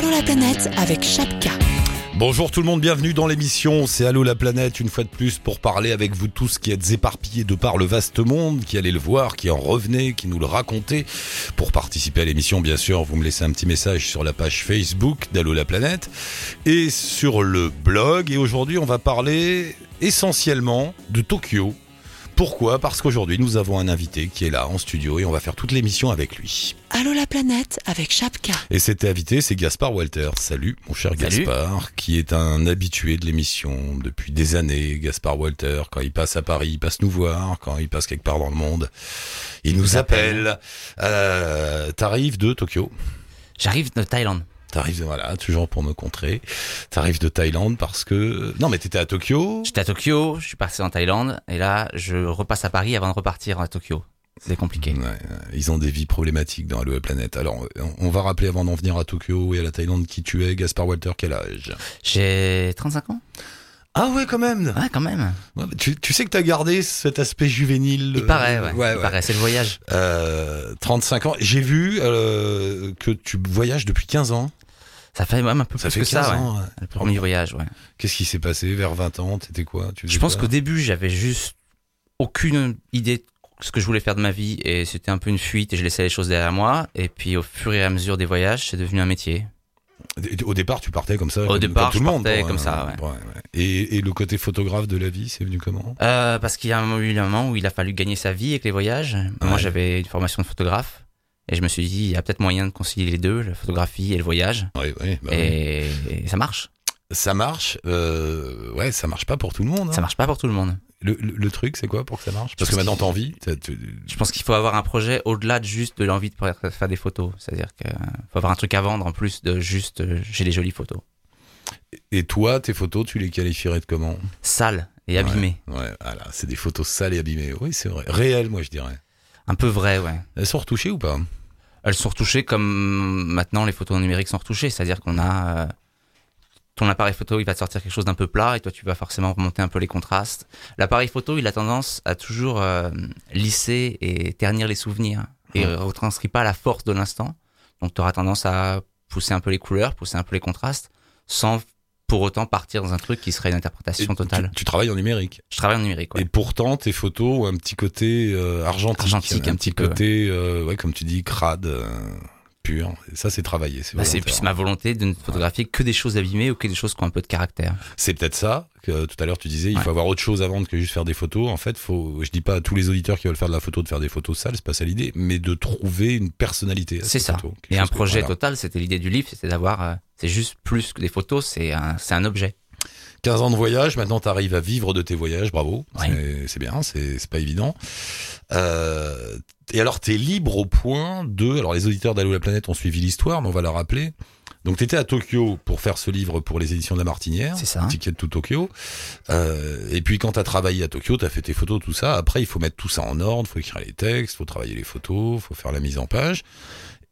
Allô la planète avec Chapka. Bonjour tout le monde, bienvenue dans l'émission. C'est Allô la planète, une fois de plus, pour parler avec vous tous qui êtes éparpillés de par le vaste monde, qui allez le voir, qui en revenez, qui nous le racontez. Pour participer à l'émission, bien sûr, vous me laissez un petit message sur la page Facebook d'Allô la planète et sur le blog. Et aujourd'hui, on va parler essentiellement de Tokyo. Pourquoi? Parce qu'aujourd'hui, nous avons un invité qui est là en studio et on va faire toute l'émission avec lui. Allô la planète avec Chapka. Et cet invité, c'est Gaspard Walter. Salut, mon cher Salut. Gaspard, qui est un habitué de l'émission depuis des années. Gaspard Walter, quand il passe à Paris, il passe nous voir. Quand il passe quelque part dans le monde, il nous appelle. Euh, T'arrives de Tokyo? J'arrive de Thaïlande. T'arrives, voilà, toujours pour me contrer. T'arrives de Thaïlande parce que... Non, mais t'étais à Tokyo. J'étais à Tokyo, je suis parti en Thaïlande, et là, je repasse à Paris avant de repartir à Tokyo. C'est compliqué. Ouais, ils ont des vies problématiques dans la planète. Alors, on va rappeler avant d'en venir à Tokyo et à la Thaïlande qui tu es. Gaspard Walter, quel âge? J'ai 35 ans Ah ouais, quand même Ouais, quand même. Ouais, tu, tu sais que t'as gardé cet aspect juvénile. Il euh, paraît, ouais. ouais, Il ouais. paraît, c'est le voyage. Euh, 35 ans. J'ai vu euh, que tu voyages depuis 15 ans. Ça fait même un peu Ça plus fait que 15 ça, ans. Le premier voyage, ouais. Qu'est-ce qui s'est passé vers 20 ans? T'étais quoi? Tu Je pense qu'au début, j'avais juste aucune idée de ce que je voulais faire de ma vie, et c'était un peu une fuite, et je laissais les choses derrière moi. Et puis, au fur et à mesure des voyages, c'est devenu un métier. Au départ, tu partais comme ça. Au comme, départ, comme tout je le monde. partais pour, comme ça, ouais. ouais. Et, et le côté photographe de la vie, c'est venu comment? Euh, parce qu'il y a eu un moment où il a fallu gagner sa vie avec les voyages. Moi, j'avais une formation de photographe. Et je me suis dit, il y a peut-être moyen de concilier les deux, la photographie et le voyage. Oui, oui. bah oui. et, et ça marche. Ça marche. Euh, ouais, ça marche pas pour tout le monde. hein. Ça marche pas pour tout le monde. Le, le- le truc, c'est quoi pour que ça marche? Parce que maintenant, t'as envie. tu- Je pense qu'il faut avoir un projet au-delà de juste de l'envie de faire des photos. C'est-à-dire qu'il faut avoir un truc à vendre en plus de juste euh, j'ai des jolies photos. Et toi, tes photos, tu les qualifierais de comment? Sales et abîmées. Ouais, voilà, c'est des photos sales et abîmées. Oui, c'est vrai. Réelles, moi, je dirais. Un peu vraies, ouais. Elles sont retouchées ou pas? Elles sont retouchées comme maintenant les photos numériques sont retouchées. C'est-à-dire qu'on a. euh, ton appareil photo, il va te sortir quelque chose d'un peu plat et toi, tu vas forcément remonter un peu les contrastes. L'appareil photo, il a tendance à toujours euh, lisser et ternir les souvenirs et ne retranscrit pas la force de l'instant. Donc, tu auras tendance à pousser un peu les couleurs, pousser un peu les contrastes, sans pour autant partir dans un truc qui serait une interprétation totale. tu travailles en numérique. Je travaille en numérique, ouais. Et pourtant, tes photos ont un petit côté euh, argentique. Argentique, un petit petit peu, côté, euh, ouais, comme tu dis, crade, euh, pur. Ça, c'est travaillé. C'est Bah, ma volonté de ne photographier que des choses abîmées ou que des choses qui ont un peu de caractère. C'est peut-être ça que tout à l'heure tu disais, il Ouais. faut avoir autre chose à vendre que juste faire des photos. En fait, faut, je dis pas à tous les auditeurs qui veulent faire de la photo de faire des photos sales, c'est pas ça l'idée, mais de trouver une personnalité. C'est ces ça. Et un que- projet voilà. total, c'était l'idée du livre, c'était d'avoir, euh, c'est juste plus que des photos, c'est un, c'est un objet. 15 ans de voyage, maintenant tu arrives à vivre de tes voyages, bravo. Ouais. C'est- bien, c'est c'est pas évident. Euh, et alors tu es libre au point de... Alors les auditeurs d'Allo la planète ont suivi l'histoire, mais on va la rappeler. Donc tu étais à Tokyo pour faire ce livre pour les éditions de la Martinière. C'est ça. Ticket to Tokyo. Euh, et puis quand tu as travaillé à Tokyo, tu as fait tes photos, tout ça. Après, il faut mettre tout ça en ordre, faut écrire les textes, faut travailler les photos, faut faire la mise en page.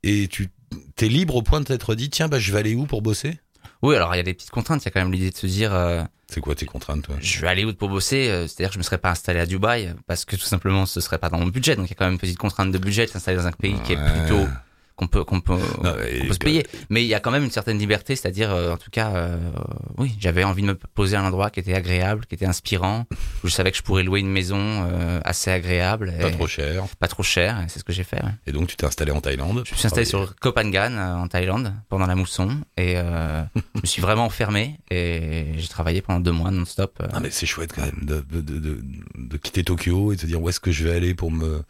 Et tu t'es libre au point de t'être dit, tiens, bah, je vais aller où pour bosser? Oui, alors il y a des petites contraintes, il y a quand même l'idée de se dire, euh, C'est quoi tes contraintes, toi? je vais aller où pour bosser, euh, c'est-à-dire que je me serais pas installé à Dubaï, parce que tout simplement ce serait pas dans mon budget, donc il y a quand même une petite contrainte de budget s'installer dans un pays qui est plutôt qu'on peut qu'on peut Non, peut se payer. Mais il y a quand même une certaine liberté, c'est-à-dire, euh, en tout cas, euh, oui, j'avais envie de me poser à un endroit qui était agréable, qui était inspirant, où je savais que je pourrais louer une maison euh, assez agréable, Pas et trop cher. pas trop cher, et c'est ce que j'ai fait. ouais. Et donc tu t'es installé en Thaïlande. Je me suis installé sur Koh Phangan euh, en Thaïlande pendant la mousson, et euh, je me suis vraiment enfermé, et j'ai travaillé pendant deux mois non-stop. euh. Ah mais c'est chouette quand même de, de, de, de- de quitter Tokyo et de se dire où est-ce que je vais aller pour me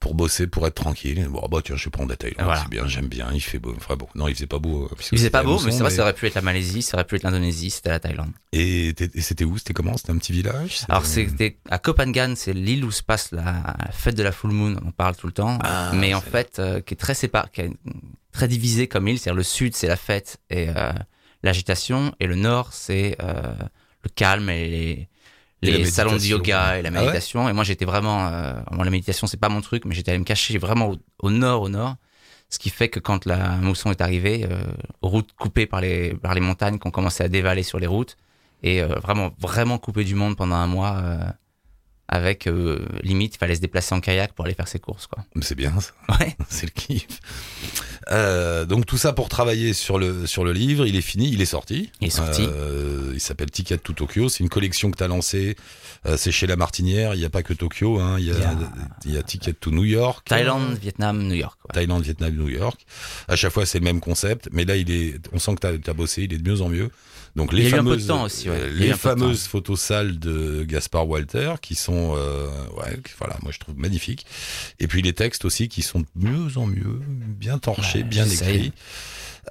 pour bosser, pour être tranquille? Bon bah tiens, je vais prendre la Thaïlande, Voilà. Bien, j'aime bien, il fait beau. Enfin bon, non, il faisait pas beau. euh, Il faisait pas beau, mais c'est vrai, ça aurait pu être la Malaisie, ça aurait pu être l'Indonésie, c'était la Thaïlande. Et c'était où? C'était comment? C'était un petit village? Alors c'était à Koh Phangan, c'est l'île où se passe la fête de la full moon, on parle tout le temps, Ah, mais en fait euh, qui est très séparé, qui est très divisé comme île, c'est-à-dire le sud c'est la fête et euh, l'agitation, et le nord c'est euh, le calme et les, salons de yoga et la Ah ouais? méditation. et moi j'étais vraiment, euh, moi la méditation c'est pas mon truc, mais j'étais allé me cacher vraiment au, au nord, au nord. Ce qui fait que quand la mousson est arrivée, euh, route coupée par les, par les montagnes qui ont commencé à dévaler sur les routes, et euh, vraiment, vraiment coupé du monde pendant un mois, euh, avec euh, limite, il fallait se déplacer en kayak pour aller faire ses courses, quoi. C'est bien ça, Ouais. c'est le kiff. Euh, donc tout ça pour travailler sur le sur le livre, il est fini, il est sorti. Il est sorti. Euh, il s'appelle Ticket to Tokyo. C'est une collection que tu as lancée. Euh, c'est chez La Martinière. Il n'y a pas que Tokyo. Hein. Il, y a, Il y a- Ticket to New York. Thaïlande, Vietnam, New York. ouais. Thaïlande, Vietnam, New York. À chaque fois, c'est le même concept, mais là, il est, on sent que tu as, bossé, il est de mieux en mieux. Donc les fameuses, temps aussi, ouais. euh, les fameuses photos sales de Gaspard Walter qui sont, euh, ouais, voilà, moi je trouve magnifiques. Et puis les textes aussi qui sont de mieux en mieux, bien torchés, Ouais, bien écrits.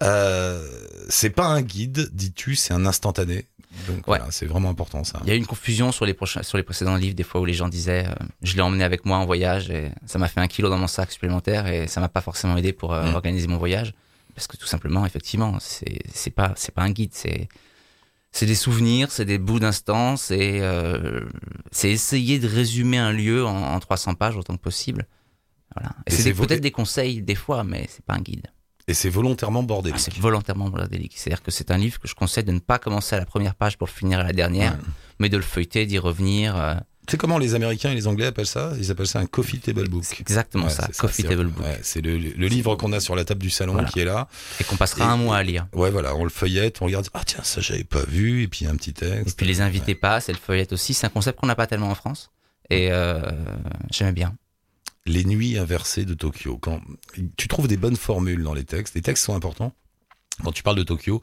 Euh, c'est pas un guide, dis-tu, c'est un instantané. Donc Ouais. voilà, c'est vraiment important ça. Il y a eu une confusion sur les prochains, sur les précédents livres, des fois où les gens disaient, euh, je l'ai emmené avec moi en voyage et ça m'a fait un kilo dans mon sac supplémentaire et ça m'a pas forcément aidé pour euh, Mm. organiser mon voyage. Parce que tout simplement, effectivement, c'est, pas, c'est pas un guide, c'est, c'est des souvenirs, c'est des bouts d'instants, c'est, euh, c'est essayer de résumer un lieu en, en 300 pages autant que possible. Voilà. Et Et c'est peut-être des conseils des fois, mais c'est pas un guide. Et c'est volontairement Ah, bordélique. c'est volontairement bordélique. C'est-à-dire que c'est un livre que je conseille de ne pas commencer à la première page pour finir à la dernière, Ouais. mais de le feuilleter, d'y revenir. euh, sais comment les Américains et les Anglais appellent ça? Ils appellent ça un coffee table c'est book. exactement Ouais, ça, Coffee Table Book. ouais, c'est le, le livre qu'on a sur la table du salon Voilà. qui est là. Et qu'on passera Et- un mois à lire. Ouais, voilà, on le feuillette, on regarde. Ah tiens, ça j'avais pas vu. Et puis un petit Et texte. puis les invités passent, et le feuillette aussi. C'est un concept qu'on n'a pas tellement en France. Et euh, j'aimais bien. Les nuits inversées de Tokyo. Quand tu trouves des bonnes formules dans les textes, les textes sont importants. Quand tu parles de Tokyo,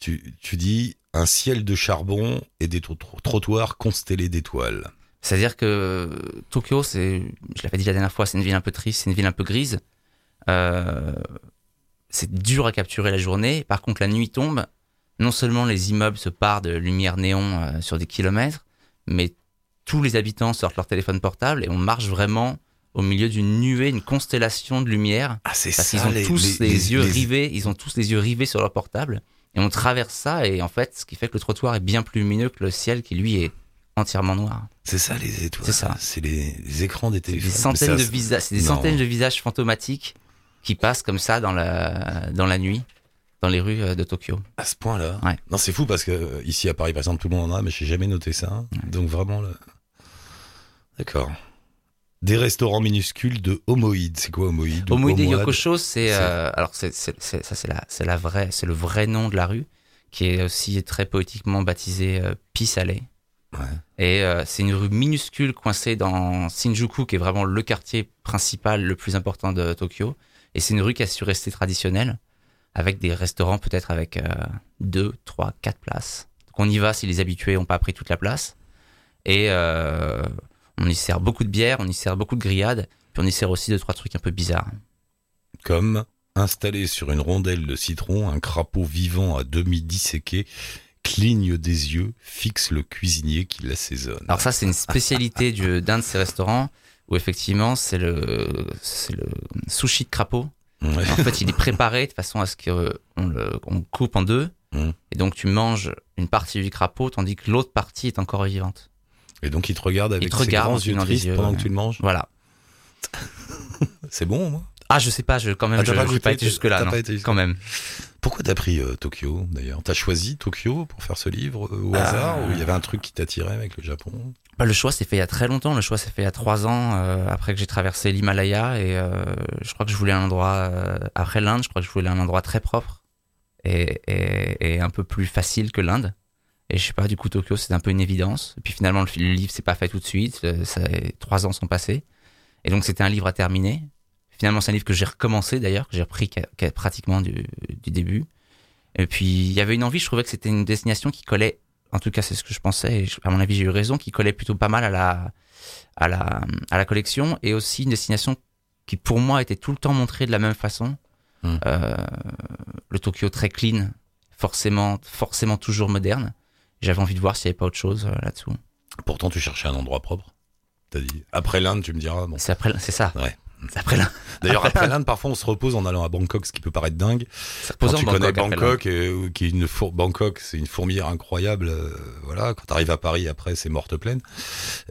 tu, tu dis un ciel de charbon et des trot- trottoirs constellés d'étoiles. C'est-à-dire que Tokyo, c'est, je l'avais dit la dernière fois, c'est une ville un peu triste, c'est une ville un peu grise. Euh, c'est dur à capturer la journée. Par contre, la nuit tombe. Non seulement les immeubles se parent de lumière néon euh, sur des kilomètres, mais tous les habitants sortent leur téléphone portable et on marche vraiment au milieu d'une nuée, une constellation de lumière. Ah, c'est Parce ça. qu'ils ont les, tous les, les- yeux rivés, ils ont tous les yeux rivés sur leur portable. Et on traverse ça, et en fait, ce qui fait que le trottoir est bien plus lumineux que le ciel qui, lui, est entièrement noir. C'est ça les étoiles. C'est ça. C'est les, les écrans des téléphones. des centaines de visages, c'est des non. centaines de visages fantomatiques qui passent comme ça dans la, dans la nuit, dans les rues euh, de Tokyo. À ce point-là. Ouais. Non, c'est fou parce que euh, ici à Paris, par exemple, tout le monde en a, mais j'ai jamais noté ça. Donc vraiment, le... d'accord. Des restaurants minuscules de homoïdes. C'est quoi homoïde homoade Yokosho, c'est, euh, alors c'est, ça c'est la, c'est la vraie, c'est le vrai nom de la rue, qui est aussi très poétiquement baptisé euh, Pis-Allée. Ouais. Et euh, c'est une rue minuscule coincée dans Shinjuku, qui est vraiment le quartier principal le plus important de Tokyo. Et c'est une rue qui a su rester traditionnelle, avec des restaurants peut-être avec euh, deux, trois, quatre places. Donc on y va si les habitués n'ont pas pris toute la place. Et euh, on y sert beaucoup de bière, on y sert beaucoup de grillades, puis on y sert aussi deux, trois trucs un peu bizarres. Comme installé sur une rondelle de citron, un crapaud vivant à demi disséqué cligne des yeux, fixe le cuisinier qui l'assaisonne. Alors ça, c'est une spécialité du- d'un de ces restaurants où effectivement, c'est le, sushi de crapaud. En fait, il est préparé de façon à ce qu'on le, on coupe en deux. Mm. Et donc, tu manges une partie du crapaud tandis que l'autre partie est encore vivante. Et donc il te regarde avec te ses regarde grands yeux tristes pendant ouais. que tu le manges. Voilà. C'est bon, moi? Ah, je sais pas, je, quand même, Ah, je pas goûté, pas été jusque-là, Quand même. Pourquoi t'as pris euh, Tokyo d'ailleurs? T'as choisi Tokyo pour faire ce livre euh, au Ah. hasard ou il y avait un truc qui t'attirait avec le Japon? Bah, le choix s'est fait il y a très longtemps. Le choix s'est fait il y a trois ans, euh, après que j'ai traversé l'Himalaya. Et euh, je crois que je voulais un endroit, euh, après l'Inde, je crois que je voulais un endroit très propre et, et, et un peu plus facile que l'Inde. Et je sais pas, du coup, Tokyo, c'est un peu une évidence. Et puis finalement, le, le livre s'est pas fait tout de suite. euh, Ça, trois ans sont passés. Et donc, c'était un livre à terminer. Finalement, c'est un livre que j'ai recommencé d'ailleurs, que j'ai repris ca- pratiquement du, du début. Et puis, il y avait une envie, je trouvais que c'était une destination qui collait en tout cas c'est ce que je pensais et je- à mon avis j'ai eu raison qui collait plutôt pas mal à la à la à la collection et aussi une destination qui pour moi était tout le temps montrée de la même façon Hmm. Euh, le Tokyo très clean forcément forcément toujours moderne j'avais envie de voir s'il n'y avait pas autre chose euh, là-dessous Pourtant, tu cherchais un endroit propre. T'as dit. Après l'Inde, tu me diras. Bon. c'est après c'est ça Ouais. Après là D'ailleurs, Après après l'Inde, parfois, on se repose en allant à Bangkok, ce qui peut paraître dingue. Quand tu connais. Bangkok, euh, qui est une four- Bangkok, c'est une fourmilière incroyable. euh, voilà, quand t'arrives à Paris, après, c'est morte pleine.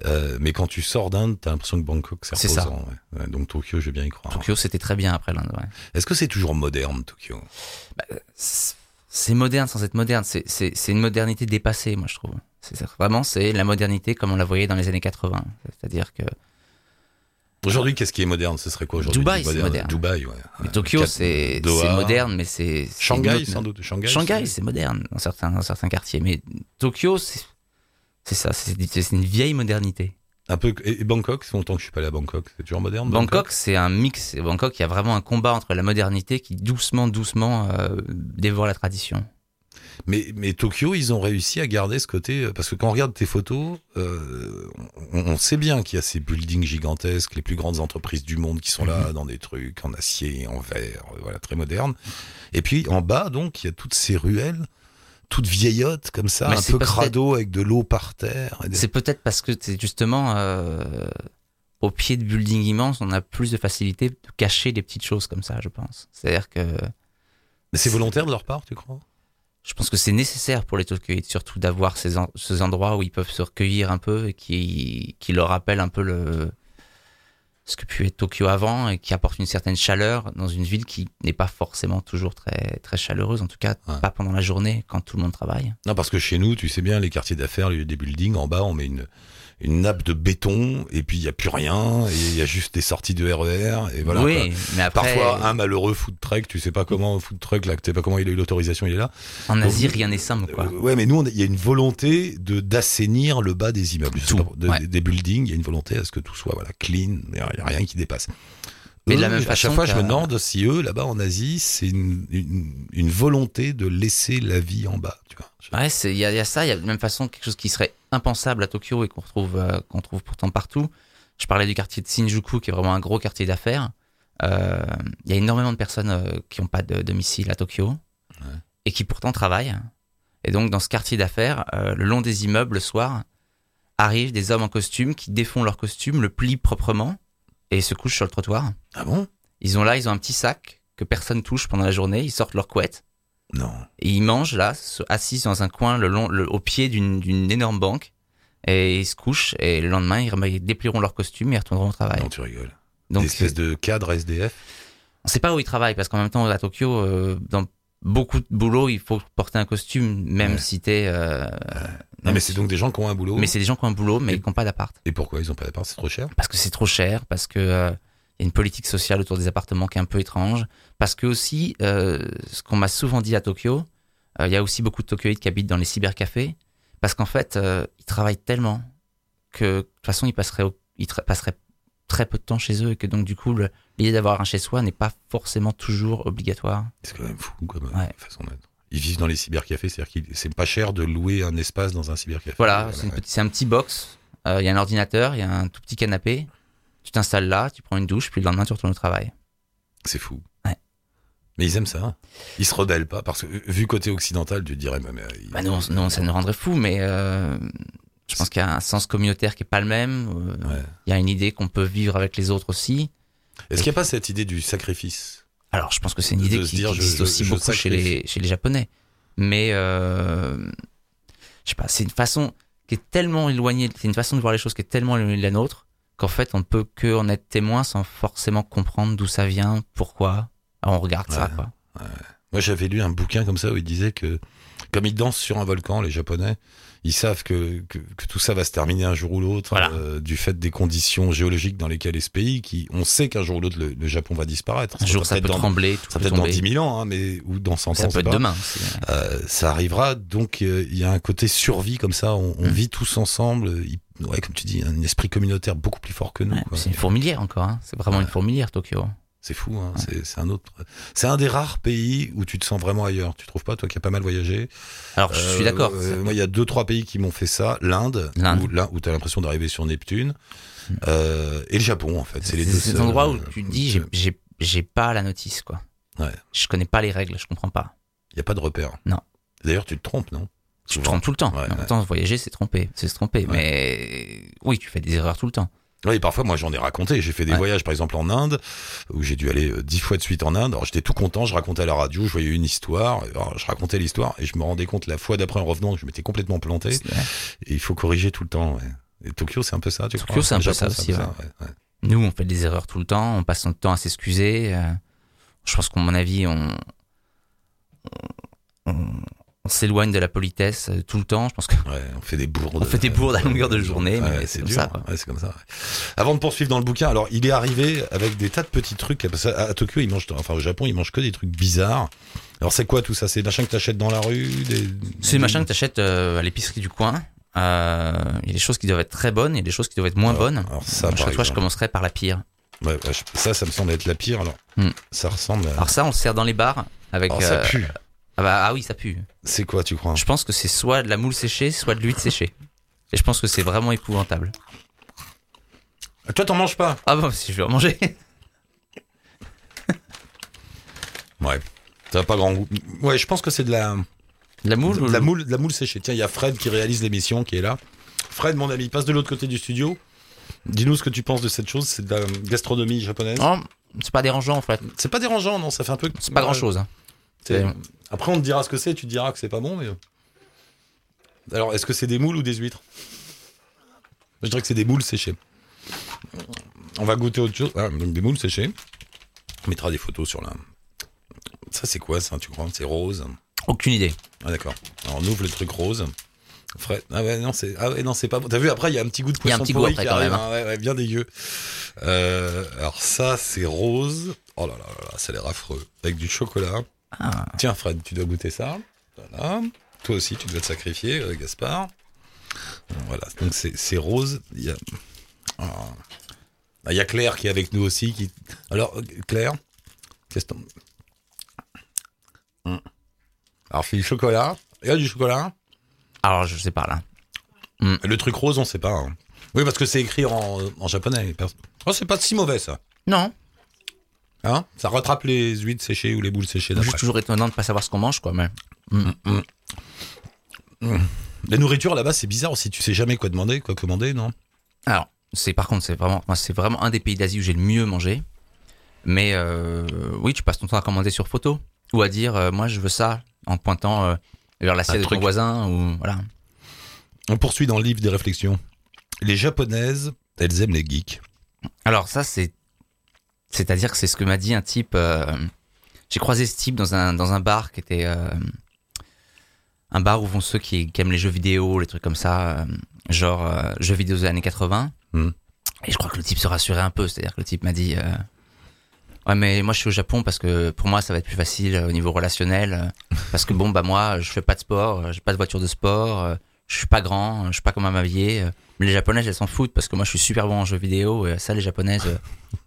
Euh, mais quand tu sors d'Inde, t'as l'impression que Bangkok, c'est ça. reposant. ouais. Ouais, donc Tokyo, je vais bien y croire. Tokyo c'était très bien après l'Inde ouais. Est-ce que c'est toujours moderne, Tokyo? C'est c'est moderne sans être moderne. C'est- une modernité dépassée, moi, je trouve. Vraiment, c'est la modernité comme on la voyait dans les années 80. C'est-à-dire que Aujourd'hui, qu'est-ce qui est moderne? Ce serait quoi aujourd'hui Dubaï, du c'est moderne. Dubaï, ouais. Mais Tokyo, c'est moderne, mais c'est. Shanghai, sans doute. Shanghai, Shanghai, c'est- moderne dans certains, dans certains quartiers. Mais Tokyo, c'est ça, c'est une vieille modernité. Un peu. Et et Bangkok, c'est longtemps que je suis pas allé à Bangkok. C'est toujours moderne. Bangkok, c'est un mix. Bangkok, il y a vraiment un combat entre la modernité qui doucement, doucement euh, dévore la tradition. Mais, mais Tokyo, ils ont réussi à garder ce côté. euh, Parce que quand on regarde tes photos, euh, on, on sait bien qu'il y a ces buildings gigantesques, les plus grandes entreprises du monde qui sont là, Mhm. dans des trucs en acier, en verre, euh, voilà, très modernes. Et puis en bas, donc, il y a toutes ces ruelles, toutes vieillottes comme ça, Mais un peu crado avec de l'eau par terre. des- C'est peut-être parce que c'est justement euh, au pied de buildings immenses, on a plus de facilité de cacher des petites choses comme ça, je pense. C'est-à-dire que Mais c'est volontaire de leur part, tu crois? Je pense que c'est nécessaire pour les Tokyoïdes, surtout d'avoir ces, en- ces endroits où ils peuvent se recueillir un peu et qui, qui leur rappellent un peu le, ce que pu être Tokyo avant et qui apporte une certaine chaleur dans une ville qui n'est pas forcément toujours très, très chaleureuse, en tout cas Ouais. pas pendant la journée quand tout le monde travaille. Non, parce que chez nous, tu sais bien, les quartiers d'affaires, les- des buildings, en bas, on met une, une nappe de béton, et puis il n'y a plus rien, et il y a juste des sorties de RER, et voilà. quoi. oui, mais après, Parfois, un malheureux food truck, tu sais pas comment, food truck, là, tu sais pas comment il a eu l'autorisation, il est là. en Asie, rien n'est simple, quoi. Euh, ouais, mais nous, il y a une volonté de d'assainir le bas des immeubles, Je sais Tout, pas, de- ouais. des- buildings. Il y a une volonté à ce que tout soit voilà clean, il n'y a rien qui dépasse. Mais de la même à chaque fois, je me demande si eux, là-bas en Asie, c'est une, une, une volonté de laisser la vie en bas. Tu vois. Je- Ouais, c'est- il y, a il y a ça, il y a de la même façon quelque chose qui serait impensable à Tokyo et qu'on retrouve, euh, qu'on trouve pourtant partout. Je parlais du quartier de Shinjuku, qui est vraiment un gros quartier d'affaires. Euh, Il y a énormément de personnes euh, qui n'ont pas de domicile à Tokyo et qui pourtant travaillent. Et donc, dans ce quartier d'affaires, euh, le long des immeubles, le soir, arrivent des hommes en costume qui défont leur costume, le plient proprement et se couchent sur le trottoir. Ah bon? Ils ont là, ils ont un petit sac que personne touche pendant la journée. Ils sortent leur couette Non. et ils mangent là, assis dans un coin le long, le- au pied d'une énorme banque. Et ils se couchent et le lendemain, ils, ils déplieront leur costume et ils retourneront au travail. Non, tu rigoles. Donc, Des espèces de cadres SDF. on sait pas où ils travaillent parce qu'en même temps, à Tokyo, euh, dans beaucoup de boulot, il faut porter un costume, même Ouais. si t'es. euh, Non, mais c'est donc des gens qui ont un boulot. mais c'est des gens qui ont un boulot, mais Et- qui n'ont pas d'appart. Et pourquoi ils ont pas d'appart? C'est trop cher? Parce que c'est trop cher, parce que euh, il y a une politique sociale autour des appartements qui est un peu étrange, parce que aussi, euh, ce qu'on m'a souvent dit à Tokyo, euh, il y a aussi beaucoup de Tokyoïdes qui habitent dans les cybercafés, parce qu'en fait, euh, ils travaillent tellement que de toute façon, ils passeraient, au- ils passeraient très peu de temps chez eux, et que donc du coup, l'idée d'avoir un chez soi n'est pas forcément toujours obligatoire. C'est quand même fou comme euh, Ouais. façon d'être. Ils vivent dans les cybercafés, c'est-à-dire que c'est pas cher de louer un espace dans un cybercafé. Voilà, c'est ouais. un petit box, euh, il y a un ordinateur, il y a un tout petit canapé, tu t'installes là, tu prends une douche, puis le lendemain, tu retournes au travail. C'est fou. Ouais. Mais ils aiment ça. hein. Ils se rebellent pas parce que vu côté occidental, tu dirais mais, mais, Bah non, non, ça nous rendrait fou, mais euh, je pense qu'il y a un sens communautaire qui est pas le même. Euh, Ouais. Il y a une idée qu'on peut vivre avec les autres aussi. Est-ce qu'il n'y a pas cette idée du sacrifice? Alors, je pense que c'est une idée qui, dire, qui je- existe je- aussi je beaucoup chez les, chez les Japonais. Mais euh, je sais pas, c'est une façon qui est tellement éloignée, c'est une façon de voir les choses qui est tellement éloignée de la nôtre qu'en fait, on ne peut que en être témoin sans forcément comprendre d'où ça vient, pourquoi. Alors, on regarde ça, Ouais. quoi. Moi, j'avais lu un bouquin comme ça où il disait que, comme ils dansent sur un volcan, les Japonais, ils savent que, que, que tout ça va se terminer un jour ou l'autre, Voilà. euh, du fait des conditions géologiques dans lesquelles est ce pays, qui, on sait qu'un jour ou l'autre, le, le Japon va disparaître. Un jour, ça peut-être peut dans, trembler, tout ça peut peut être dans tomber. 10 000 ans, hein, mais, ou dans 100 ans, Ça peut être pas. demain. Euh, ça arrivera, donc euh, il y a un côté survie comme ça, on, on Mm. vit tous ensemble, ouais, comme tu dis, un esprit communautaire beaucoup plus fort que nous. Ouais, c'est une fourmilière encore, hein. c'est vraiment Ouais. une fourmilière Tokyo. C'est fou, hein, c'est c'est un autre, c'est un des rares pays où tu te sens vraiment ailleurs. Tu trouves pas, toi qui as pas mal voyagé Alors je suis d'accord. euh, moi, il y a deux, trois pays qui m'ont fait ça. L'Inde, où, là, où tu as l'impression d'arriver sur Neptune, euh, et le Japon, en fait. C'est les deux. Seuls, endroit où euh, tu te dis j'ai- pas la notice quoi. Ouais. Je connais pas les règles, je comprends pas. Il n'y a pas de repère. Non. D'ailleurs, tu te trompes, non? Je me Souvent. trompe tout le temps. Ouais, en même temps, voyager c'est tromper, c'est se tromper. Mais oui, tu fais des erreurs tout le temps. Oui, parfois, moi, j'en ai raconté. J'ai fait des Ouais. voyages, par exemple, en Inde, où j'ai dû aller euh, dix fois de suite en Inde. Alors, j'étais tout content. Je racontais à la radio, je voyais une histoire. Alors, je racontais l'histoire et je me rendais compte la fois d'après en revenant que je m'étais complètement planté. Et il faut corriger tout le temps, ouais. Et Tokyo, c'est un peu ça, tu Tokyo, c'est un peu ça aussi, ouais. Nous, on fait des erreurs tout le temps, on passe notre temps à s'excuser. euh, je pense qu'à mon avis, on, on, on s'éloigne de la politesse euh, tout le temps. Je pense que Ouais, on fait des bourdes. On fait des bourdes à longueur de journée, Ouais, mais c'est comme dur. ça. Ouais, comme. Avant de poursuivre dans le bouquin, alors il est arrivé avec des tas de petits trucs. Parce à Tokyo, ils mangent, enfin au Japon, ils mangent que des trucs bizarres. Alors c'est quoi tout ça? C'est des machins que t'achètes dans la rue des... c'est des machins que t'achètes euh, à l'épicerie du coin. Euh, Il y a des choses qui doivent être très bonnes, il y a des choses qui doivent être moins Alors- bonnes. alors ça, par chaque fois, je commencerai par la pire. Ouais, ça, ça me semble être la pire. Alors, Hmm. ça ressemble. À... Alors ça, on le sert dans les bars avec. Alors, ça euh, pue. Ah, bah, ah oui, ça pue. C'est quoi, tu crois? Je pense que c'est soit de la moule séchée, soit de l'huile séchée. Et je pense que c'est vraiment épouvantable. Toi, t'en manges pas? Ah bon, si je vais en manger. Ouais. Ça n'a pas grand goût. Ouais, je pense que c'est de la, De la moule de ou- la moule, de la moule séchée. Tiens, il y a Fred qui réalise l'émission, qui est là. Fred, mon ami, passe de l'autre côté du studio. Dis-nous ce que tu penses de cette chose. C'est de la gastronomie japonaise. Oh, c'est pas dérangeant en fait. C'est pas dérangeant, non? Ça fait un peu. C'est pas grand chose. C'est- Après, on te dira ce que c'est, tu te diras que c'est pas bon, mais. Alors, est-ce que c'est des moules ou des huîtres? Je dirais que c'est des moules séchées. On va goûter autre chose. Ah, donc des moules séchées. On mettra des photos sur la. Ça, c'est quoi, ça, tu crois? C'est rose? Aucune idée. Ah, d'accord. Alors, on ouvre le truc rose. Frais. Ah ouais, non, c'est, ah ouais, non, c'est pas bon. T'as vu, après, il y a un petit goût de Il y a un poisson petit goût après, qui quand arrive, même, hein. Ouais, ouais, bien dégueu. Euh, alors, ça, c'est rose. Oh là là là là, ça a l'air affreux. Avec du chocolat. Ah. Tiens, Fred, tu dois goûter ça. Voilà. Toi aussi, tu dois te sacrifier, euh, Gaspard. Voilà. Donc, c'est rose. Il y a. Ah. Ah, Il y a Claire qui est avec nous aussi. Qui... Alors, Claire, qu'est-ce que Hum. Alors, c'est du chocolat. Il y a du chocolat. Alors, je sais pas là. Le truc rose, on sait pas. hein. Oui, parce que c'est écrit en, en japonais. Oh, c'est pas si mauvais, ça. Non, Hein? Ça rattrape les huîtres séchées ou les boules séchées c'est d'après. juste toujours étonnant de pas savoir ce qu'on mange quoi. Mais La nourriture là-bas, c'est bizarre aussi. Tu sais jamais quoi demander, quoi commander, non? Alors, c'est par contre, c'est vraiment, c'est vraiment un des pays d'Asie où j'ai le mieux mangé. Mais euh, oui, tu passes ton temps à commander sur photo ou à dire, euh, moi, je veux ça en pointant euh, vers l'assiette de ton voisin ou voilà. On poursuit dans le livre des réflexions. Les japonaises, elles aiment les geeks. Alors ça, c'est, c'est-à-dire que c'est ce que m'a dit un type. euh, j'ai croisé ce type dans un dans un bar qui était euh, un bar où vont ceux qui, qui aiment les jeux vidéo, les trucs comme ça, euh, genre jeux vidéo des années 80. Mhm. Et je crois que le type se rassurait un peu, c'est-à-dire que le type m'a dit. Ouais mais moi je suis au Japon parce que pour moi ça va être plus facile au niveau relationnel parce que bon bah moi je fais pas de sport, j'ai pas de voiture de sport, je suis pas grand, je sais pas comment m'habiller. Euh, Mais les japonaises elles s'en foutent parce que moi je suis super bon en jeux vidéo et ça les japonaises euh,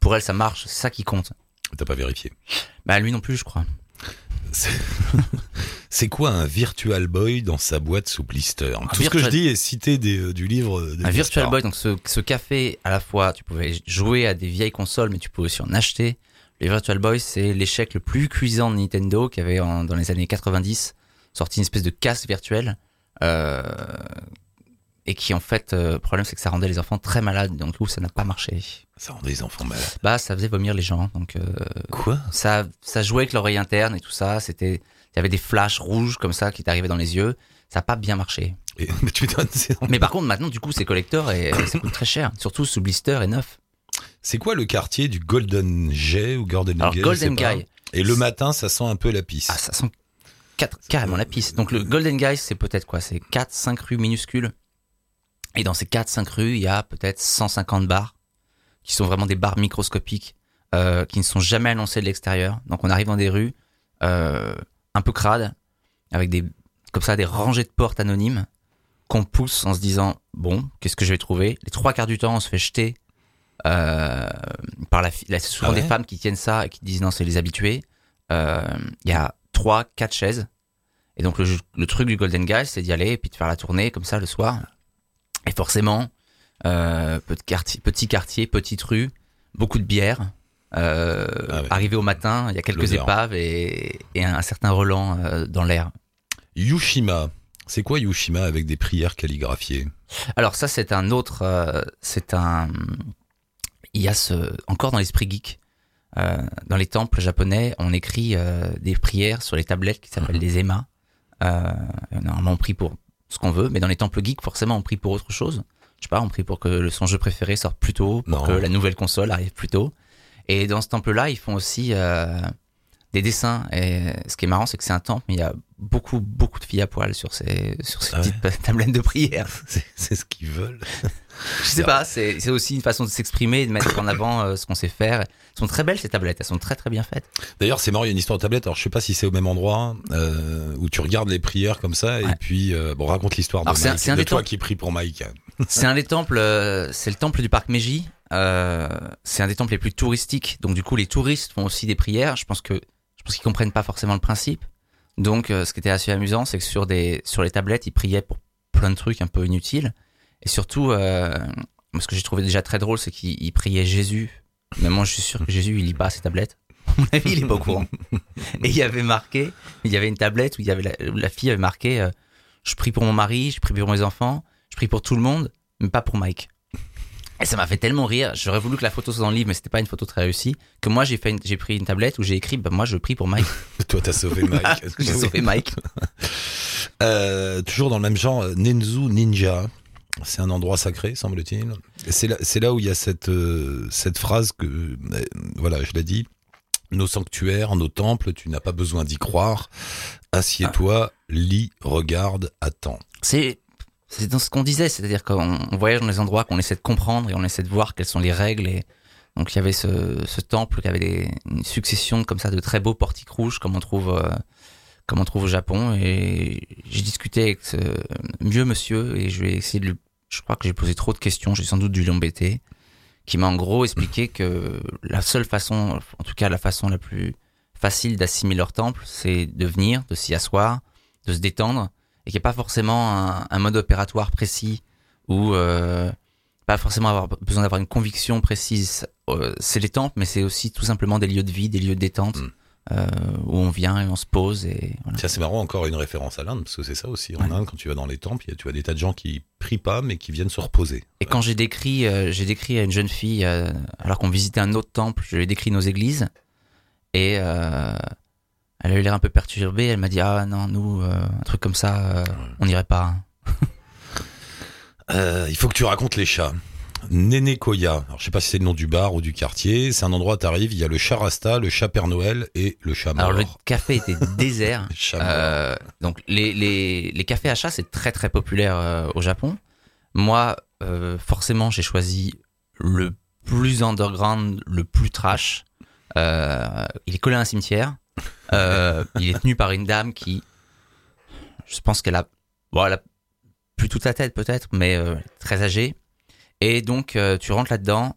pour elles ça marche, c'est ça qui compte. T'as pas vérifié. Bah lui non plus je crois. C'est quoi un Virtual Boy dans sa boîte sous blister? Tout ce que je dis est cité des, euh, du livre de Un Virtual. Boy donc ce, ce café à la fois tu pouvais jouer à des vieilles consoles mais tu pouvais aussi en acheter. Les Virtual Boy c'est l'échec le plus cuisant de Nintendo qui avait en- dans les années 90 sorti une espèce de casse virtuelle. Euh, et qui en fait, euh, le problème c'est que ça rendait les enfants très malades, donc coup ça n'a pas marché. Ça rend des enfants malades. Bah ça faisait vomir les gens, donc euh, Quoi? ça, ça jouait avec l'oreille interne et tout ça. C'était, il y avait des flashs rouges comme ça qui t'arrivaient dans les yeux. Ça n'a pas bien marché. Et- Mais tu c'est Mais par contre maintenant du coup c'est collector et ça coûte très cher, surtout sous blister et neuf. C'est quoi le quartier du Golden Jay ou Golden Alors Gay je Golden pas. Guy, Et le matin, ça sent un peu la pisse. ah ça sent quatre- carrément la piste. Donc le Golden Guy c'est peut-être quoi, c'est 4-5 rues minuscules. Et dans ces 4-5 rues il y a peut-être 150 bars qui sont vraiment des bars microscopiques euh, qui ne sont jamais annoncés de l'extérieur. Donc on arrive dans des rues euh, un peu crades avec des comme ça des rangées de portes anonymes qu'on pousse en se disant bon qu'est-ce que je vais trouver? Les trois quarts du temps on se fait jeter euh, par la fille. Là, c'est souvent Ah ouais des femmes qui tiennent ça et qui disent non c'est les habitués. Euh, Il y a trois quatre chaises et donc le, le truc du Golden Guy c'est d'y aller et puis de faire la tournée comme ça le soir. Et forcément euh, petit quartier, petit quartier, petite rue, beaucoup de bière. Euh, Ah ouais. Arrivé au matin, il y a quelques épaves et, et un, un certain Roland euh, dans l'air. Yushima. C'est quoi Yushima avec des prières calligraphiées? Alors ça, c'est un autre, euh, c'est un, il y a ce, encore dans l'esprit geek, dans les temples japonais, on écrit des prières sur les tablettes qui s'appellent des emas. Euh, normalement, on prie pour ce qu'on veut, mais dans les temples geeks, forcément, on prie pour autre chose. Je sais pas, on prie pour que le- son jeu préféré sorte plus tôt, pour Non. que la nouvelle console arrive plus tôt. Et dans ce temple-là, ils font aussi euh, des dessins. Et ce qui est marrant, c'est que c'est un temple, mais il y a beaucoup, beaucoup de filles à poil sur ces, sur ces Ah ouais. petites tablettes de prière. C'est ce qu'ils veulent. Je sais pas, c'est aussi une façon de s'exprimer, de mettre en avant euh, ce qu'on sait faire. Elles sont très belles ces tablettes, elles sont très très bien faites. D'ailleurs, c'est marrant, il y a une histoire de tablette. Alors, je sais pas si c'est au même endroit euh, où tu regardes les prières comme ça, et puis euh, bon, raconte l'histoire de un- Mike, un de toi qui prie pour Mike. C'est un des temples, c'est le temple du parc Meiji. C'est un des temples les plus touristiques. Donc du coup, les touristes font aussi des prières. Je pense que pense qu'ils comprennent pas forcément le principe. Donc, euh, ce qui était assez amusant, c'est que sur des sur les tablettes, ils priaient pour plein de trucs un peu inutiles. Et surtout, euh, ce que j'ai trouvé déjà très drôle, c'est qu'ils ils priaient Jésus. Mais moi, je suis sûr que Jésus, il lit pas ces tablettes. Il est pas au courant. Et il y avait marqué, il y avait une tablette où il y avait la, où la fille avait marqué, euh, je prie pour mon mari, je prie pour mes enfants, je prie pour tout le monde, mais pas pour Mike. Et ça m'a fait tellement rire. J'aurais voulu que la photo soit dans le livre, mais c'était pas une photo très réussie. Que moi, j'ai fait, une- j'ai pris une tablette où j'ai écrit, bah, moi, je prie pour Mike. Toi, t'as sauvé Mike. Que j'ai sauvé Mike. Euh, toujours dans le même genre, Nenzu Ninja. C'est un endroit sacré, semble-t-il. Et C'est là, c'est là où il y a cette, euh, cette phrase que, euh, voilà, je l'ai dit. Nos sanctuaires, nos temples, tu n'as pas besoin d'y croire. Assieds-toi, lis, regarde, attends. C'est, c'est dans ce qu'on disait, c'est-à-dire qu'on on voyage dans les endroits qu'on essaie de comprendre et on essaie de voir quelles sont les règles. Et donc il y avait ce, ce temple qui avait des, une succession comme ça de très beaux portiques rouges comme on trouve, euh, comme on trouve au Japon. Et j'ai discuté avec ce mieux monsieur et je vais essayer de lui, je crois que j'ai posé trop de questions, j'ai sans doute dû l'embêter, qui m'a en gros expliqué que la seule façon, en tout cas la façon la plus facile d'assimiler leur temple, c'est de venir, de s'y asseoir, de se détendre et n'y a pas forcément un, un mode opératoire précis ou euh, pas forcément avoir besoin d'avoir une conviction précise. Euh, c'est les temples, mais c'est aussi tout simplement des lieux de vie, des lieux de détente Mm. euh, où on vient et on se pose et voilà. Tiens, c'est marrant, encore une référence à l'Inde, parce que c'est ça aussi. En Ouais. Inde, quand tu vas dans les temples, tu as des tas de gens qui prient pas, mais qui viennent se reposer. Et quand j'ai décrit, euh, j'ai décrit à une jeune fille, euh, alors qu'on visitait un autre temple, je lui ai décrit nos églises, et elle a eu l'air un peu perturbée. Elle m'a dit ah non nous euh, un truc comme ça, euh, on n'irait pas. Euh, il faut que tu racontes les chats. Néné Koya. Alors, je sais pas si c'est le nom du bar ou du quartier. C'est un endroit où t'arrives, il y a le chat Rasta, le chat Père Noël et le chat mort. Alors le café était désert. Le. Euh, donc les, les, les cafés à chat c'est très très populaire euh, au Japon. Moi euh, forcément j'ai choisi le plus underground, le plus trash. Il est collé à un cimetière. Euh, il est tenu par une dame qui, je pense qu'elle a, bon, elle a plus toute la tête peut-être, mais euh, très âgée. Et donc euh, tu rentres là-dedans.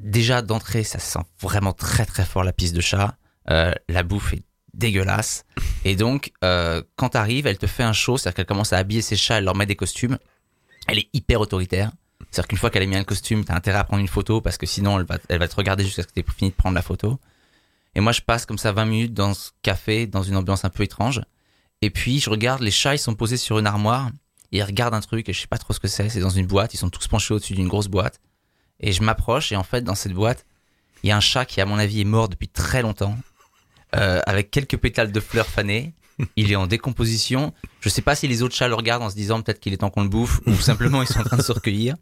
Déjà d'entrée, ça sent vraiment très très fort la piste de chat. La bouffe est dégueulasse. Et donc, quand t'arrives, elle te fait un show, c'est-à-dire qu'elle commence à habiller ses chats, elle leur met des costumes. Elle est hyper autoritaire. C'est-à-dire qu'une fois qu'elle a mis un costume, t'as intérêt à prendre une photo parce que sinon elle va, elle va te regarder jusqu'à ce que t'aies fini de prendre la photo. Et moi, je passe comme ça 20 minutes dans ce café, dans une ambiance un peu étrange. Et puis, je regarde, les chats, ils sont posés sur une armoire. Et ils regardent un truc et je sais pas trop ce que c'est. C'est dans une boîte. Ils sont tous penchés au-dessus d'une grosse boîte. Et je m'approche et en fait, dans cette boîte, il y a un chat qui, à mon avis, est mort depuis très longtemps. euh, avec quelques pétales de fleurs fanées. Il est en décomposition. Je sais pas si les autres chats le regardent en se disant peut-être qu'il est temps qu'on le bouffe ou simplement ils sont en train de se recueillir.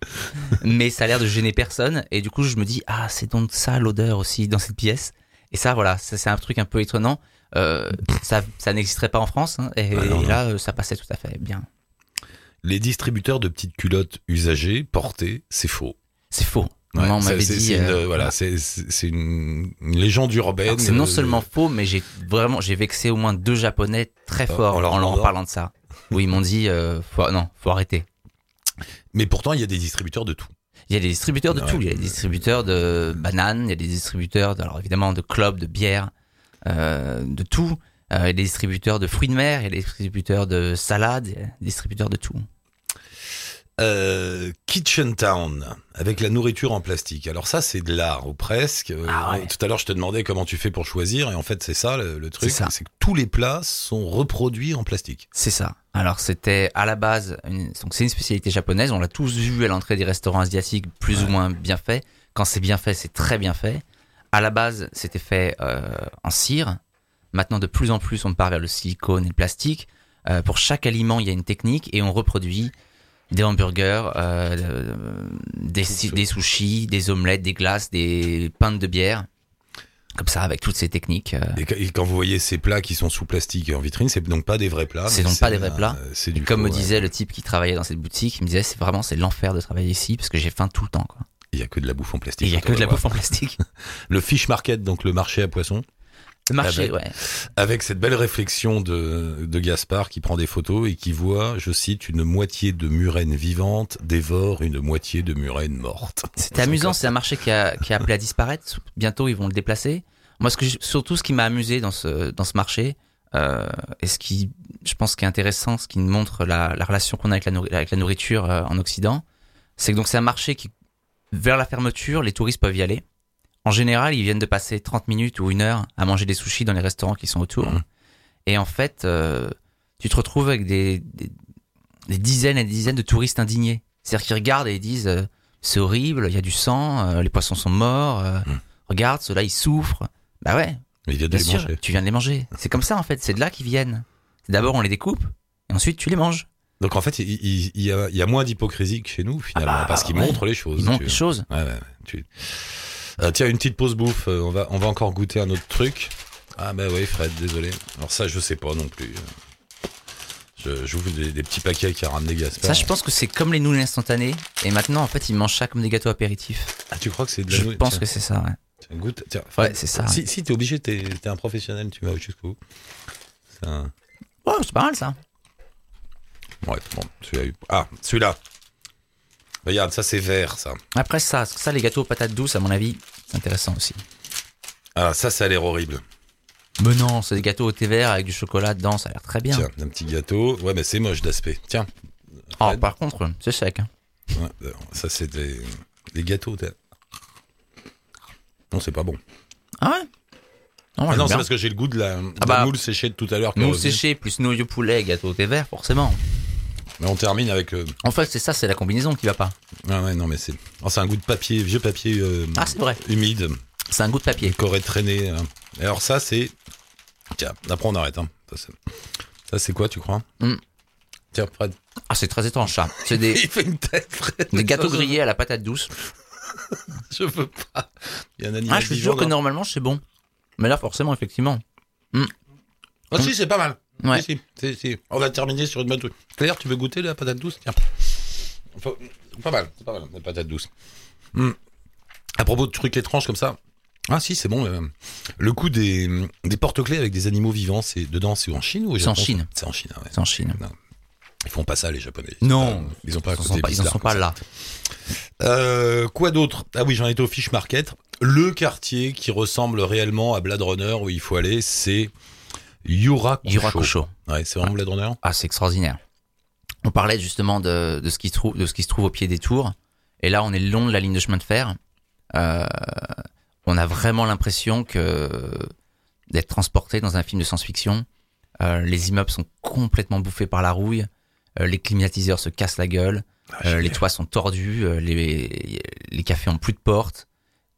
Mais ça a l'air de gêner personne. Et du coup, je me dis, ah, c'est donc ça l'odeur aussi dans cette pièce. Et ça, voilà, c'est un truc un peu étonnant. Euh, ça, ça n'existerait pas en France. hein, et, Ah non, et non. là, euh, ça passait tout à fait bien. Les distributeurs de petites culottes usagées, portées, c'est faux. C'est faux. Ouais, Moi, on m'avait dit. c'est une, euh, voilà, c'est une, une légende urbaine. C'est non seulement faux, mais j'ai vraiment j'ai vexé au moins deux japonais très En- forts en en leur parlant de ça. Où ils m'ont dit euh, faut, non, faut arrêter. Mais pourtant, il y a des distributeurs de tout. Il y a des distributeurs de Ouais. tout. Il y a des distributeurs de bananes, il y a des distributeurs, de, alors évidemment, de clubs, de bières, euh, de tout. Euh, il y a des distributeurs de fruits de mer, il y a des distributeurs de salades, il y a des distributeurs de tout. Euh, Kitchen Town, avec la nourriture en plastique. Alors ça, c'est de l'art, ou presque. Euh, Ah ouais. Tout à l'heure, je te demandais comment tu fais pour choisir, et en fait, c'est ça le, le truc, C'est que tous les plats sont reproduits en plastique. C'est ça. Alors c'était à la base, une- donc c'est une spécialité japonaise. On l'a tous vu à l'entrée des restaurants asiatiques, plus ou moins bien fait. Quand c'est bien fait, c'est très bien fait. À la base, c'était fait euh, en cire. Maintenant, de plus en plus, on part vers le silicone et le plastique. Euh, pour chaque aliment, il y a une technique et on reproduit des hamburgers, euh, euh, des, des sushis, des omelettes, des glaces, des pintes de bière. comme ça avec toutes ces techniques. euh, Et, qu- et quand vous voyez ces plats qui sont sous plastique en vitrine, c'est donc pas des vrais plats. C'est donc pas des vrais plats. C'est Et du comme faux, me ouais. disait le type qui travaillait dans cette boutique, il me disait c'est vraiment c'est l'enfer de travailler ici parce que j'ai faim tout le temps quoi. Il y a que de la bouffe en plastique. il y a que de la bouffe en plastique. Le fish market, donc le marché à poissons, Le marché, ben, ouais. avec cette belle réflexion de, de Gaspard qui prend des photos et qui voit, je cite, une moitié de murène vivante dévore une moitié de murène morte. C'était amusant, c'est un marché qui a, qui a appelé à disparaître. Bientôt, ils vont le déplacer. Moi, ce que surtout, ce qui m'a amusé dans ce, dans ce marché, euh, et ce qui, je pense, qui est intéressant, ce qui nous montre la, la relation qu'on a avec la, avec la nourriture euh, en Occident, c'est que donc c'est un marché qui, vers la fermeture, les touristes peuvent y aller. En général, ils viennent de passer 30 minutes ou une heure à manger des sushis dans les restaurants qui sont autour. Mhm. Et en fait, euh, tu te retrouves avec des, des, des dizaines et des dizaines de touristes indignés. C'est-à-dire qu'ils regardent et ils disent euh, c'est horrible, il y a du sang, euh, les poissons sont morts, Mhm. regarde, ceux-là ils souffrent. Bah ouais, Il vient de bien les sûr, manger. tu viens de les manger. C'est comme ça en fait, c'est de là qu'ils viennent. D'abord on les découpe et ensuite tu les manges. Donc en fait, il, il- il y, a, il y a moins d'hypocrisie que chez nous finalement, Ah bah, parce qu'ils ouais. montrent les choses. Ils montrent les choses. Ouais, ouais, ouais, tu- Euh, tiens, une petite pause bouffe. euh, on va, on va encore goûter un autre truc. Ah bah oui, Fred, désolé. Alors ça, je sais pas non plus. Je j'ouvre des, des petits paquets qui a ramené Gaspard. Ça je pense que c'est comme les nouilles instantanées et maintenant en fait ils mangent ça comme des gâteaux apéritifs. Ah, tu crois que c'est de la Je nouille pense Tiens, que c'est ça. Ouais, tiens, goûte. Tiens, Ouais, Fred, c'est ça. Si, si t'es obligé, t'es t'es un professionnel, tu vas jusqu'au bout. C'est un- Ouais, c'est pas mal ça. Ouais, bon, celui-là. Ah, celui-là. Regarde, ça c'est vert, ça. Après ça, ça les gâteaux aux patates douces à mon avis, c'est intéressant aussi. Ah, ça, ça a l'air horrible. Mais non, c'est des gâteaux au thé vert avec du chocolat dedans, ça a l'air très bien. Tiens, un petit gâteau. Ouais, mais c'est moche d'aspect. Tiens. Oh, par contre, c'est sec. hein. Ouais, euh, ça c'est des, des gâteaux. Non, c'est pas bon. Ah ouais? Non, Ah non, c'est parce que j'ai le goût de la, de Ah la bah, moule séchée de tout à l'heure. revenue. séchée plus nouilles au poulet, gâteau au thé vert, forcément. Mais on termine avec. euh, En fait, c'est ça, c'est la combinaison qui va pas. Ah ouais, non, mais c'est. oh, c'est un goût de papier, vieux papier euh, Ah, c'est vrai. humide, C'est un goût de papier. qui aurait traîné. hein. Et alors, ça, c'est. Tiens, après on arrête. Hein. Ça, c'est- Ça, c'est quoi, tu crois? Hmm. Tiens, Fred. Ah, c'est très étrange ça. C'est des, Il fait une tête, Fred. des gâteaux grillés à la patate douce. Je veux pas. Il y a un animal Ah, je suis sûr que normalement c'est bon. Mais là, forcément, effectivement. Ah si, c'est pas mal. Ouais. Si, si. On va terminer sur une bonne truc. Claire, tu veux goûter la patate douce? Tiens. Faut- Pas mal, c'est pas mal, la patate douce. Hmm. À propos de trucs étranges comme ça. Ah si, c'est bon. euh, le coup des, des porte-clés avec des animaux vivants, c'est dedans, c'est en Chine ou C'est en Chine. C'est en Chine, ouais. C'est en Chine. Ils font pas ça, les Japonais. Non. Ils ont pas Ils sont pas, ils en sont pas là. Euh, quoi d'autre? Ah oui, j'en étais au Fish Market. Le quartier qui ressemble réellement à Blade Runner où il faut aller, c'est Yurakusho. Yurakusho. Ouais, c'est vraiment Blade Runner Ah, c'est extraordinaire. On parlait justement de, de ce qui se trouve, de ce qui se trouve au pied des tours. Et là, on est le long de la ligne de chemin de fer. Euh, on a vraiment l'impression que d'être transporté dans un film de science-fiction. Euh, les immeubles sont complètement bouffés par la rouille. Euh, les climatiseurs se cassent la gueule. Ah, les toits sont tordus. les, les cafés ont plus de portes.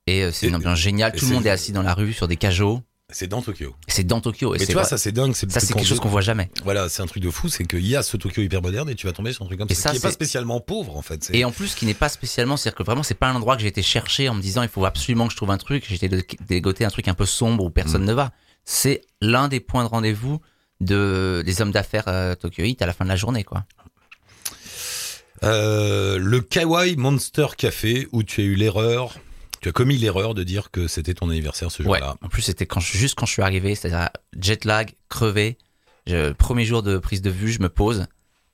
Et c'est une ambiance géniale. Tout le monde est assis dans la rue sur des cajots. C'est dans Tokyo. C'est dans Tokyo. Et Mais tu vois, vrai- ça c'est dingue. Ça, c'est quelque chose qu'on voit jamais. Voilà, c'est un truc de fou, c'est qu'il y a ce Tokyo hyper moderne et tu vas tomber sur un truc comme Et ça, ça, qui est pas spécialement pauvre en fait. Et en plus, qui n'est pas spécialement, c'est-à-dire que vraiment, c'est pas un endroit que j'ai été chercher en me disant il faut absolument que je trouve un truc. J'ai été dégoté un truc un peu sombre où Mm. personne ne va. C'est l'un des points de rendez-vous de des hommes d'affaires euh, tokyoïtes à la fin de la journée, quoi. Euh, le Kawaii Monster Café où tu as eu l'erreur, tu as commis l'erreur de dire que c'était ton anniversaire ce Ouais. jour-là. En plus, c'était quand je- juste quand je suis arrivé, c'est-à-dire jet lag, crevé. Je, premier jour de prise de vue, je me pose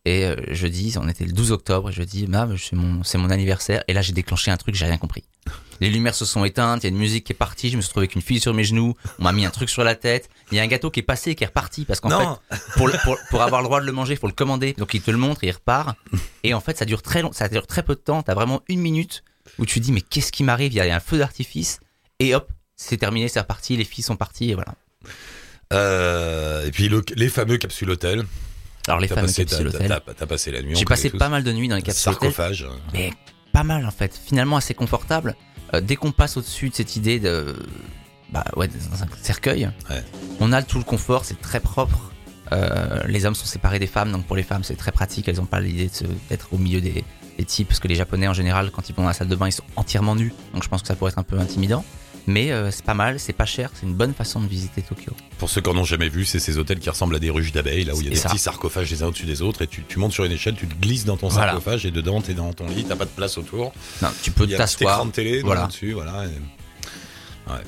et euh, je dis, on était le 12 octobre, et je dis, c'est mon, anniversaire. Et là, j'ai déclenché un truc, j'ai rien compris. Les lumières se sont éteintes, il y a une musique qui est partie, je me suis trouvé avec une fille sur mes genoux, on m'a mis un truc sur la tête, il y a un gâteau qui est passé et qui est reparti parce qu'en fait, pour, le- pour, pour avoir le droit de le manger, il faut le commander. Donc il te le montre et il repart. Et en fait, ça dure très long, ça dure très peu de temps. T'as vraiment une minute où tu dis mais qu'est-ce qui m'arrive? Il y a un feu d'artifice et hop, c'est terminé, c'est reparti. Les filles sont parties et voilà. Euh, et puis le- les fameux capsules hôtel. Alors les fameux passé, capsules hôtel. t'as- t'as passé la nuit. J'ai passé tous. pas mal de nuits dans les capsules hôtel, sarcophage. mais pas mal en fait. Finalement assez confortable. Euh, dès qu'on passe au-dessus de cette idée de bah ouais dans un cercueil, Ouais. on a tout le confort, c'est très propre. Euh, les hommes sont séparés des femmes, donc pour les femmes c'est très pratique. Elles n'ont pas l'idée de se- d'être au milieu des, types, parce que les Japonais en général, quand ils vont dans la salle de bain, ils sont entièrement nus. Donc je pense que ça pourrait être un peu intimidant. Mais euh, c'est pas mal, c'est pas cher, c'est une bonne façon de visiter Tokyo. Pour ceux qui en ont jamais vu, c'est ces hôtels qui ressemblent à des ruches d'abeilles, là où il y a des ça. petits sarcophages les uns au-dessus des autres, et tu, tu montes sur une échelle, tu te glisses dans ton Voilà. sarcophage, et dedans, t'es dans ton lit, t'as pas de place autour. Non, tu peux t'asseoir. de télé Voilà. dessus, voilà. et- Ouais.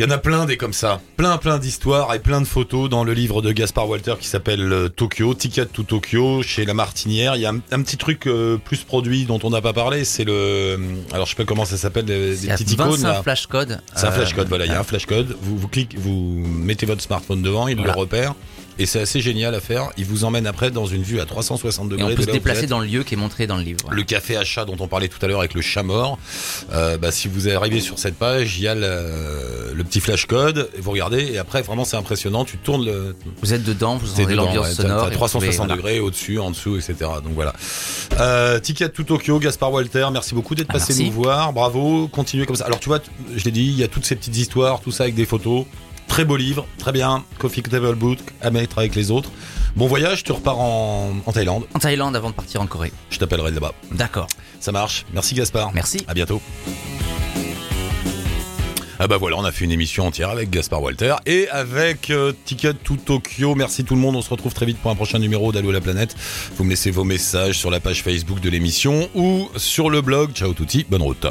Il y en a plein des comme ça, plein plein d'histoires et plein de photos dans le livre de Gaspard Walter qui s'appelle euh, Tokyo, Ticket to Tokyo chez La Martinière. Il y a un, un petit truc euh, plus produit dont on n'a pas parlé, c'est le, alors je sais pas comment ça s'appelle, des, petites icônes 25 là. flashcodes. C'est un euh, flashcode, voilà, il y a un flashcode. Vous, vous cliquez, vous mettez votre smartphone devant, il Voilà. le repère. Et c'est assez génial à faire. Il vous emmène après dans une vue à 360 degrés. Et on de peut se déplacer dans le lieu qui est montré dans le livre. Le café à chat dont on parlait tout à l'heure avec le chat mort. Euh, bah, si vous arrivez sur cette page, il y a le, le petit flashcode. Et vous regardez et après vraiment c'est impressionnant. Tu tournes le, Vous êtes dedans, vous entendez l'ambiance ouais, sonore. t'as et vous 360 pouvez- voilà. degrés au-dessus, en dessous, etc. Donc voilà. Euh, Ticket to Tokyo, Gaspard Walter, merci beaucoup d'être Ah, passé merci. nous voir. Bravo, continuez comme ça. Alors tu vois, je l'ai dit, il y a toutes ces petites histoires, tout ça avec des photos. Très beau livre, très bien. Coffee Table Book à mettre avec les autres. Bon voyage, tu repars en, en Thaïlande. En Thaïlande avant de partir en Corée. Je t'appellerai là-bas. D'accord. Ça marche. Merci Gaspard. Merci. À bientôt. Ah bah voilà, on a fait une émission entière avec Gaspard Walter et avec euh, Ticket to Tokyo. Merci tout le monde. On se retrouve très vite pour un prochain numéro d'Allo la planète. Vous me laissez vos messages sur la page Facebook de l'émission ou sur le blog. Ciao touti, bonne route.